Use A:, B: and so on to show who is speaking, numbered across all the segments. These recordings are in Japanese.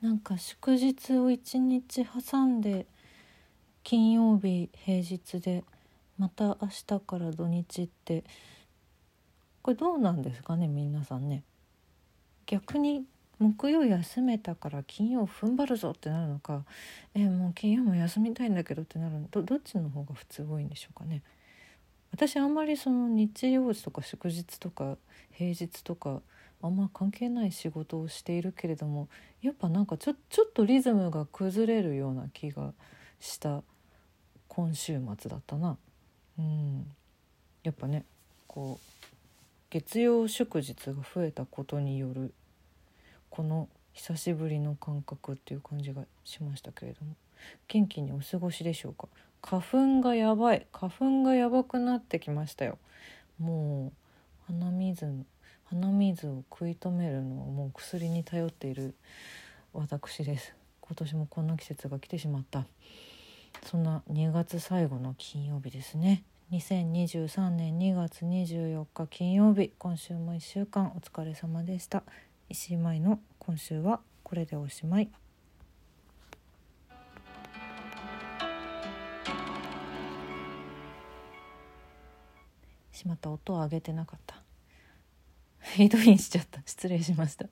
A: なんか祝日を一日挟んで金曜日平日でまた明日から土日ってこれどうなんですかね皆さんね。逆に木曜休めたから金曜踏ん張るぞってなるのか。えもう金曜も休みたいんだけどってなるの。どどっちの方が普通多いんでしょうかね。私あんまりその日曜日とか祝日とか平日とかあんま関係ない仕事をしているけれどもやっぱなんかちょちょっとリズムが崩れるような気がした今週末だったな。うん。やっぱねこう月曜祝日が増えたことによるこの久しぶりの感覚っていう感じがしましたけれども元気にお過ごしでしょうか？花粉がやばい。花粉がやばくなってきましたよ。もう鼻水鼻水を食い止めるのをもう薬に頼っている私です。今年もこんな季節が来てしまった。そんな2月最後の金曜日ですね。2023年2月24日金曜日。今週も1週間お疲れ様でした。石井舞の今週はこれでおしまい。しまった。音を上げてなかった。フィードインしちゃった。失礼しました。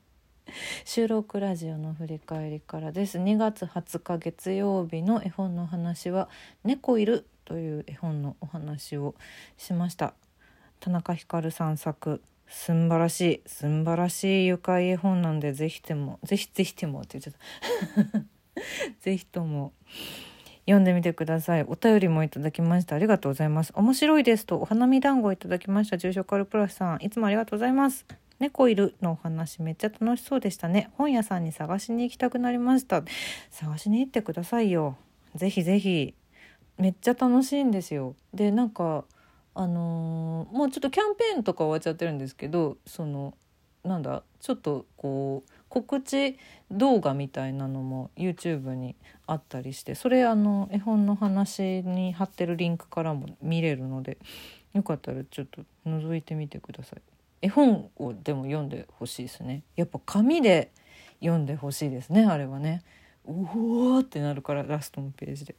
A: 収録ラジオの振り返りからです。2月20日月曜日の絵本の話は猫いるという絵本のお話をしました。田中ひかるさん作。すんばらしい。すんばらしい愉快絵本なんでぜひてもぜひぜひてもって言っちゃった。ぜひとも。読んでみてください。お便りもいただきました。ありがとうございます。面白いですとお花見団子いただきました。住所カルプラスさんいつもありがとうございます。猫いるのお話めっちゃ楽しそうでしたね。本屋さんに探しに行きたくなりました。探しに行ってくださいよ。ぜひぜひ。めっちゃ楽しいんですよ。でなんかあのー、もうちょっとキャンペーンとか終わっちゃってるんですけどそのなんだちょっとこう告知動画みたいなのも YouTube にあったりしてそれあの絵本の話に貼ってるリンクからも見れるのでよかったらちょっと覗いてみてください。絵本をでも読んでほしいですね。やっぱ紙で読んでほしいですねあれはね。おおってなるからラストのページで。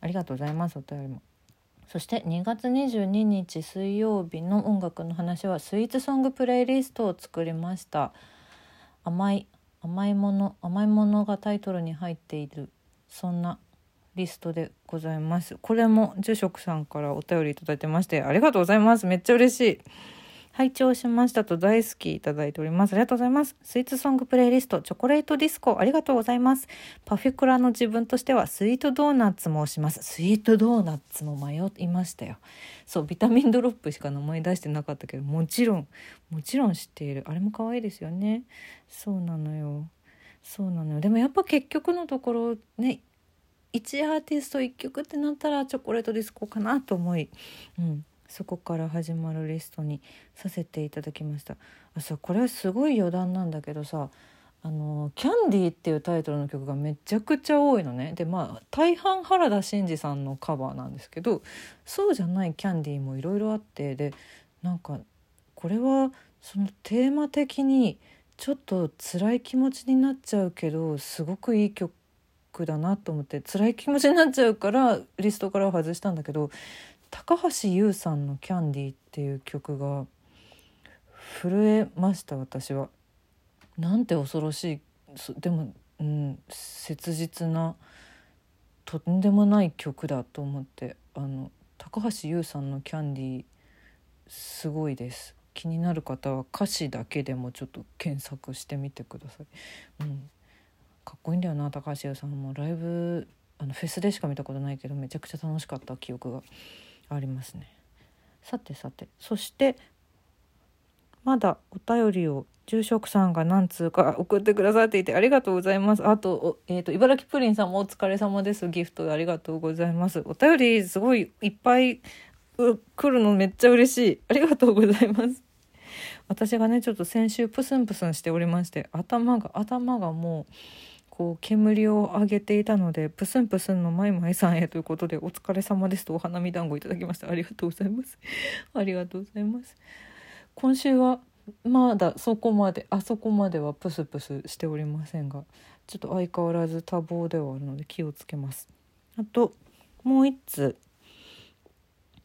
A: ありがとうございますお便りも。そして2月22日水曜日の音楽の話はスイーツソングプレイリストを作りました甘い甘いもの甘いものがタイトルに入っているそんなリストでございます。これも住職さんからお便りいただいてましてありがとうございます。めっちゃ嬉しい。拝聴しましたと大好きいただいております。ありがとうございます。スイーツソングプレイリスト、チョコレートディスコ、ありがとうございます。パフェクラの自分としては、スイートドーナツもします。スイートドーナツも迷いましたよ。そう、ビタミンドロップしか名前出してなかったけど、もちろん、もちろん知っている。あれも可愛いですよね。そうなのよ。そうなのよ。でもやっぱ結局のところ、ね、1アーティスト1曲ってなったらチョコレートディスコかなと思い、うん、そこから始まるリストにさせていただきました。あそうこれはすごい余談なんだけどさあの「キャンディー」っていうタイトルの曲がめちゃくちゃ多いのね。でまあ大半原田真二さんのカバーなんですけどそうじゃないキャンディーもいろいろあってでなんかこれはそのテーマ的にちょっと辛い気持ちになっちゃうけどすごくいい曲だなと思って辛い気持ちになっちゃうからリストから外したんだけど高橋優さんの「キャンディー」っていう曲が震えました私は。なんて恐ろしいでも、うん、切実なとんでもない曲だと思ってあの高橋優さんの「キャンディー」すごいです。気になる方は歌詞だけでもちょっと検索してみてください。うん、かっこいいんだよな高橋優さんもライブあのフェスでしか見たことないけどめちゃくちゃ楽しかった記憶がありますね。さてさてそしてまだお便りを住職さんが何通か 送ってくださっていてありがとうございます。あと、えっ、ー、と、茨城プリンさんもお疲れ様です。ギフトありがとうございます。お便りすごいいっぱい来るのめっちゃ嬉しい。ありがとうございます。私がね、ちょっと先週プスンプスンしておりまして、頭が、頭がもう、こう煙を上げていたのでプスンプスンのマイマイさんへということでお疲れ様ですとお花見団子いただきました。ありがとうございます。ありがとうございます。今週はまだそこまであそこまではプスプスしておりませんがちょっと相変わらず多忙ではあるので気をつけます。あともう一つ。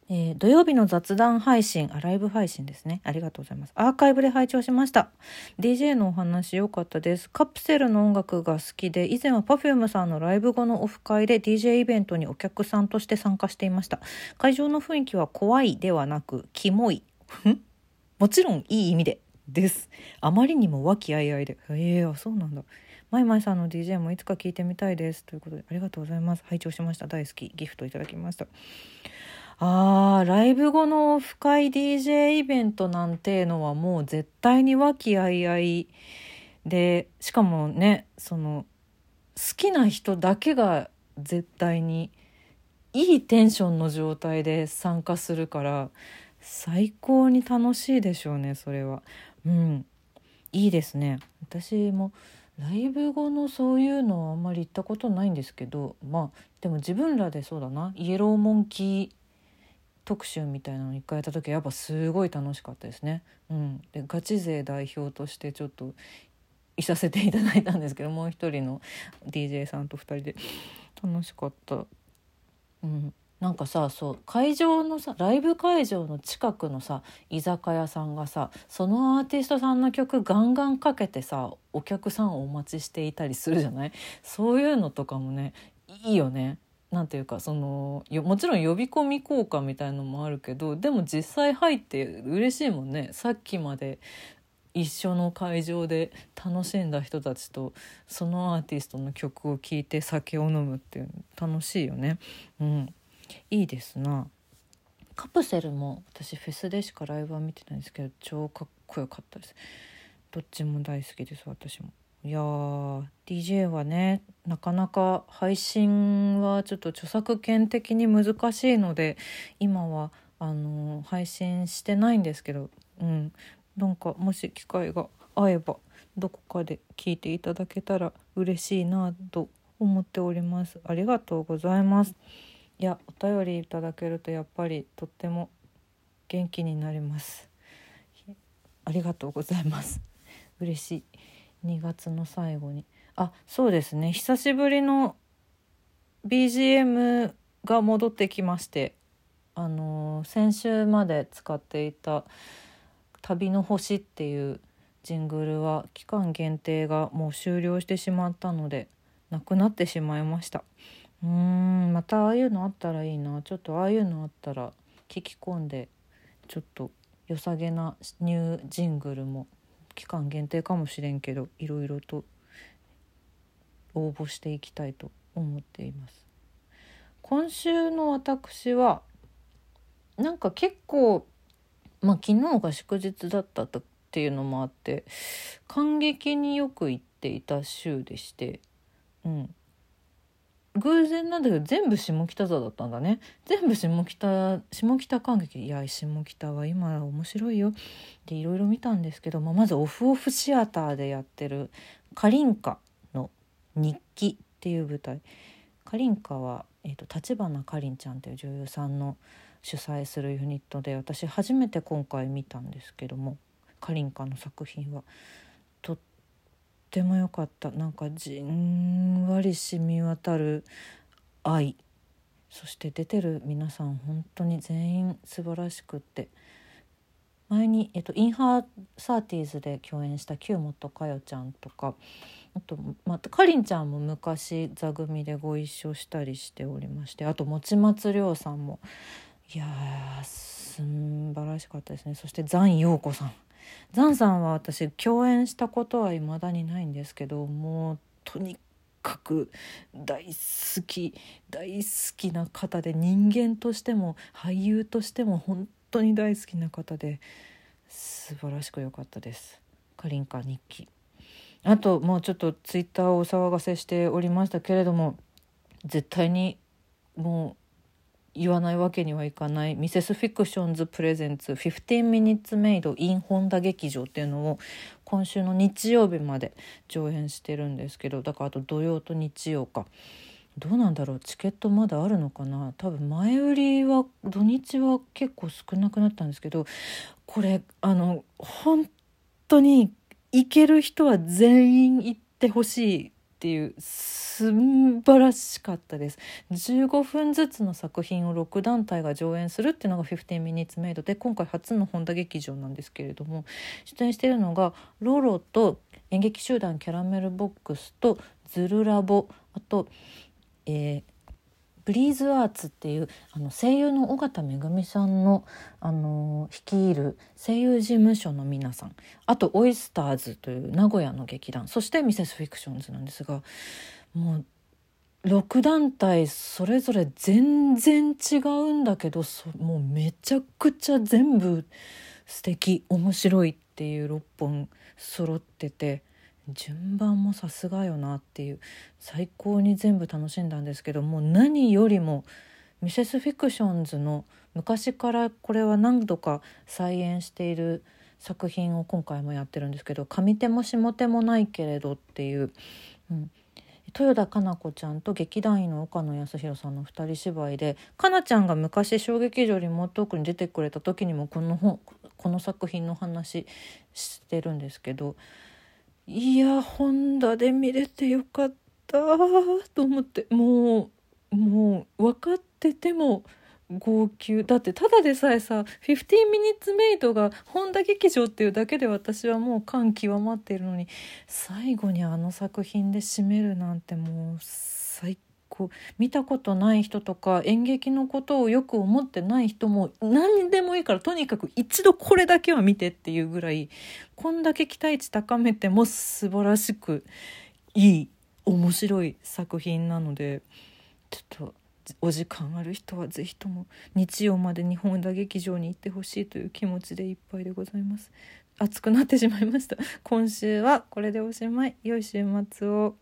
A: えー、土曜日の雑談配信あライブ配信ですね。ありがとうございます。アーカイブで拝聴しました。DJ のお話良かったです。カプセルの音楽が好きで以前は Perfume さんのライブ後のオフ会で DJ イベントにお客さんとして参加していました。会場の雰囲気は怖いではなくキモい。もちろんいい意味でです。あまりにも和気あいあいで。ええー、そうなんだ。マイマイさんの DJ もいつか聞いてみたいです。ということでありがとうございます。拝聴しました。大好き。ギフトいただきました。あーライブ後のオフ会 DJ イベントなんてのはもう絶対に和気あいあいでしかもねその好きな人だけが絶対にいいテンションの状態で参加するから最高に楽しいでしょうねそれは。うん。いいですね。私もライブ後のそういうのはあんまり行ったことないんですけどまあでも自分らでそうだな。イエローモンキー特集みたいなの一回やった時やっぱすごい楽しかったですね。うん、でガチ勢代表としてちょっといさせていただいたんですけどもう一人の DJ さんと2人で。楽しかった。うん、なんかさそう会場のさライブ会場の近くのさ居酒屋さんがさそのアーティストさんの曲ガンガンかけてさお客さんをお待ちしていたりするじゃない？そういうのとかもねいいよね。なんていうかそのもちろん呼び込み効果みたいのもあるけどでも実際入って嬉しいもんねさっきまで一緒の会場で楽しんだ人たちとそのアーティストの曲を聴いて酒を飲むっていう楽しいよね。うん、いいですな。カプセルも私フェスでしかライブは見てないんですけど超かっこよかったです。どっちも大好きです私も。いや DJ はねなかなか配信はちょっと著作権的に難しいので今はあの配信してないんですけど、うん、なんかもし機会が合えばどこかで聞いていただけたら嬉しいなと思っております。ありがとうございます。いやお便りいただけるとやっぱりとっても元気になります。ありがとうございます。嬉しい。2月の最後に。あそうですね。久しぶりの BGM が戻ってきましてあの、先週まで使っていた「旅の星」っていうジングルは期間限定がもう終了してしまったのでなくなってしまいました。うーんまたああいうのあったらいいな。ちょっとああいうのあったら聞き込んでちょっと良さげなニュージングルも期間限定かもしれんけどいろいろと応募していきたいと思っています。今週の私はなんか結構まあ昨日が祝日だったっていうのもあって感激によく行っていた週でしてうん。偶然なんだけど全部下北沢だったんだね。全部下北下北感激いや下北は今面白いよ。でいろいろ見たんですけど、まあ、まずオフオフシアターでやってる「カリンカの日記」っていう舞台。カリンカは、えーと、立花かりんちゃんという女優さんの主催するユニットで私初めて今回見たんですけどもカリンカの作品は。っても良かった。なんかじんわり染み渡る愛。そして出てる皆さん本当に全員素晴らしくって。前に、えっと、インハーサーティーズで共演した旧本佳代ちゃんとか。あとまたかりんちゃんも昔座組でご一緒したりしておりまして。あと持松亮さんも。いやー素晴らしかったですね。そして残陽子さん。ザンさんは私共演したことは未だにないんですけどもうとにかく大好き大好きな方で人間としても俳優としても本当に大好きな方で素晴らしく良かったです。かりんか日記あともうちょっとツイッターをお騒がせしておりましたけれども絶対にもう言わないわけにはいかない。ミセスフィクションズプレゼンツ15 minutes made in 本田劇場っていうのを今週の日曜日まで上演してるんですけどだからあと土曜と日曜か。どうなんだろう？チケットまだあるのかな？多分前売りは土日は結構少なくなったんですけどこれあの本当に行ける人は全員行ってほしいっていう素晴らしかったです。15分ずつの作品を6団体が上演するっていうのが15 minutes made で今回初の本田劇場なんですけれども出演しているのがロロと演劇集団キャラメルボックスとズルラボあと、えー、ブリーズアーツっていうあの声優の尾形めぐみさんの、あの率いる声優事務所の皆さんあとオイスターズという名古屋の劇団そしてミセスフィクションズなんですがもう6団体それぞれ全然違うんだけどもうめちゃくちゃ全部素敵面白いっていう6本揃ってて。順番もさすがよなっていう。最高に全部楽しんだんですけどもう何よりもミセスフィクションズの昔からこれは何度か再演している作品を今回もやってるんですけど「上手も下手もないけれど」っていう、うん、豊田佳菜子ちゃんと劇団員の岡野康弘さんの2人芝居でかなちゃんが昔小劇場リモートークに出てくれた時にもこの本この作品の話してるんですけどいやホンダで見れてよかったと思って。もうもう分かってても号泣。だってただでさえさ「15 minutes made」が本田劇場っていうだけで私はもう感極まっているのに最後にあの作品で締めるなんてもうこう見たことない人とか演劇のことをよく思ってない人も何でもいいからとにかく一度これだけは見てっていうぐらいこんだけ期待値高めても素晴らしくいい面白い作品なのでちょっとお時間ある人は是非とも日曜まで日本田劇場に行ってほしいという気持ちでいっぱいでございます。熱くなってしまいました。今週はこれでおしまい。良い週末を。